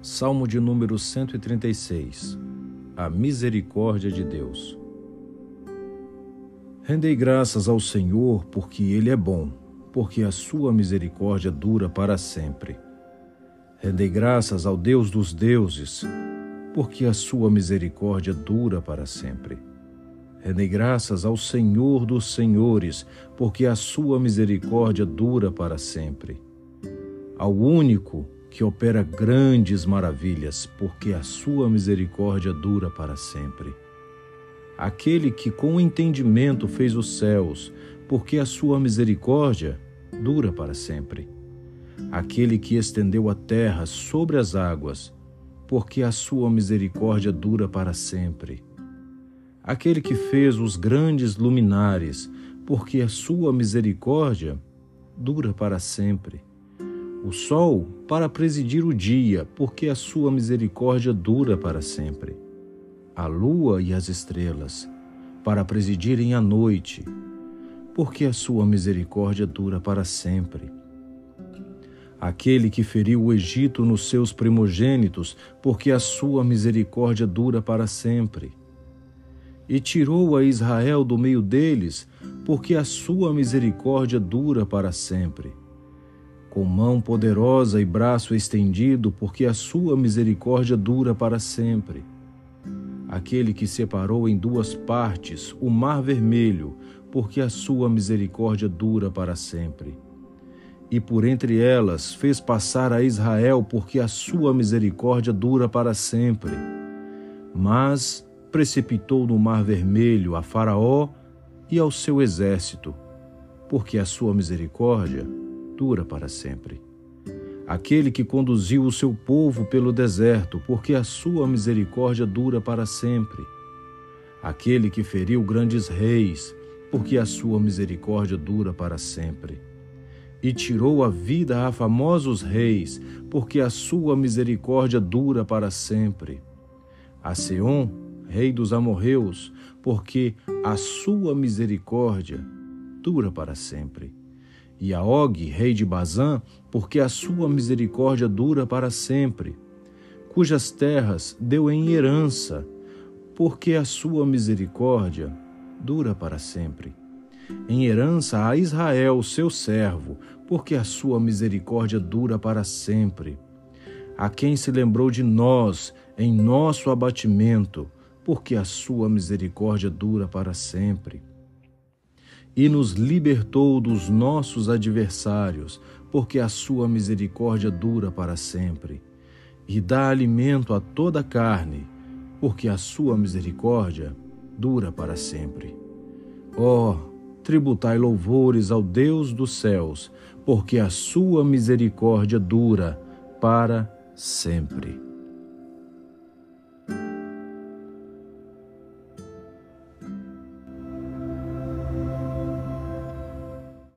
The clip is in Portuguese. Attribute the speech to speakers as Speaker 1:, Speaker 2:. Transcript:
Speaker 1: Salmo de número 136 A misericórdia de Deus. Rendei graças ao Senhor, porque Ele é bom, porque a sua misericórdia dura para sempre. Rendei graças ao Deus dos deuses, porque a sua misericórdia dura para sempre. Rendei graças ao Senhor dos senhores, porque a sua misericórdia dura para sempre. Ao único que opera grandes maravilhas, porque a sua misericórdia dura para sempre. Aquele que com entendimento fez os céus, porque a sua misericórdia dura para sempre. Aquele que estendeu a terra sobre as águas, porque a sua misericórdia dura para sempre. Aquele que fez os grandes luminares, porque a sua misericórdia dura para sempre o sol para presidir o dia, porque a sua misericórdia dura para sempre. A lua e as estrelas para presidirem a noite, porque a sua misericórdia dura para sempre. Aquele que feriu o Egito nos seus primogênitos, porque a sua misericórdia dura para sempre. E tirou a Israel do meio deles, porque a sua misericórdia dura para sempre com mão poderosa e braço estendido, porque a sua misericórdia dura para sempre. Aquele que separou em duas partes o mar vermelho, porque a sua misericórdia dura para sempre. E por entre elas fez passar a Israel, porque a sua misericórdia dura para sempre. Mas precipitou no mar vermelho a Faraó e ao seu exército, porque a sua misericórdia dura para sempre. Aquele que conduziu o seu povo pelo deserto, porque a sua misericórdia dura para sempre. Aquele que feriu grandes reis, porque a sua misericórdia dura para sempre. E tirou a vida a famosos reis, porque a sua misericórdia dura para sempre. A Seom, rei dos amorreus, porque a sua misericórdia dura para sempre e a Og, rei de Bazã, porque a sua misericórdia dura para sempre, cujas terras deu em herança, porque a sua misericórdia dura para sempre. Em herança a Israel, seu servo, porque a sua misericórdia dura para sempre. A quem se lembrou de nós em nosso abatimento, porque a sua misericórdia dura para sempre e nos libertou dos nossos adversários, porque a sua misericórdia dura para sempre. E dá alimento a toda a carne, porque a sua misericórdia dura para sempre. Ó, oh, tributai louvores ao Deus dos céus, porque a sua misericórdia dura para sempre.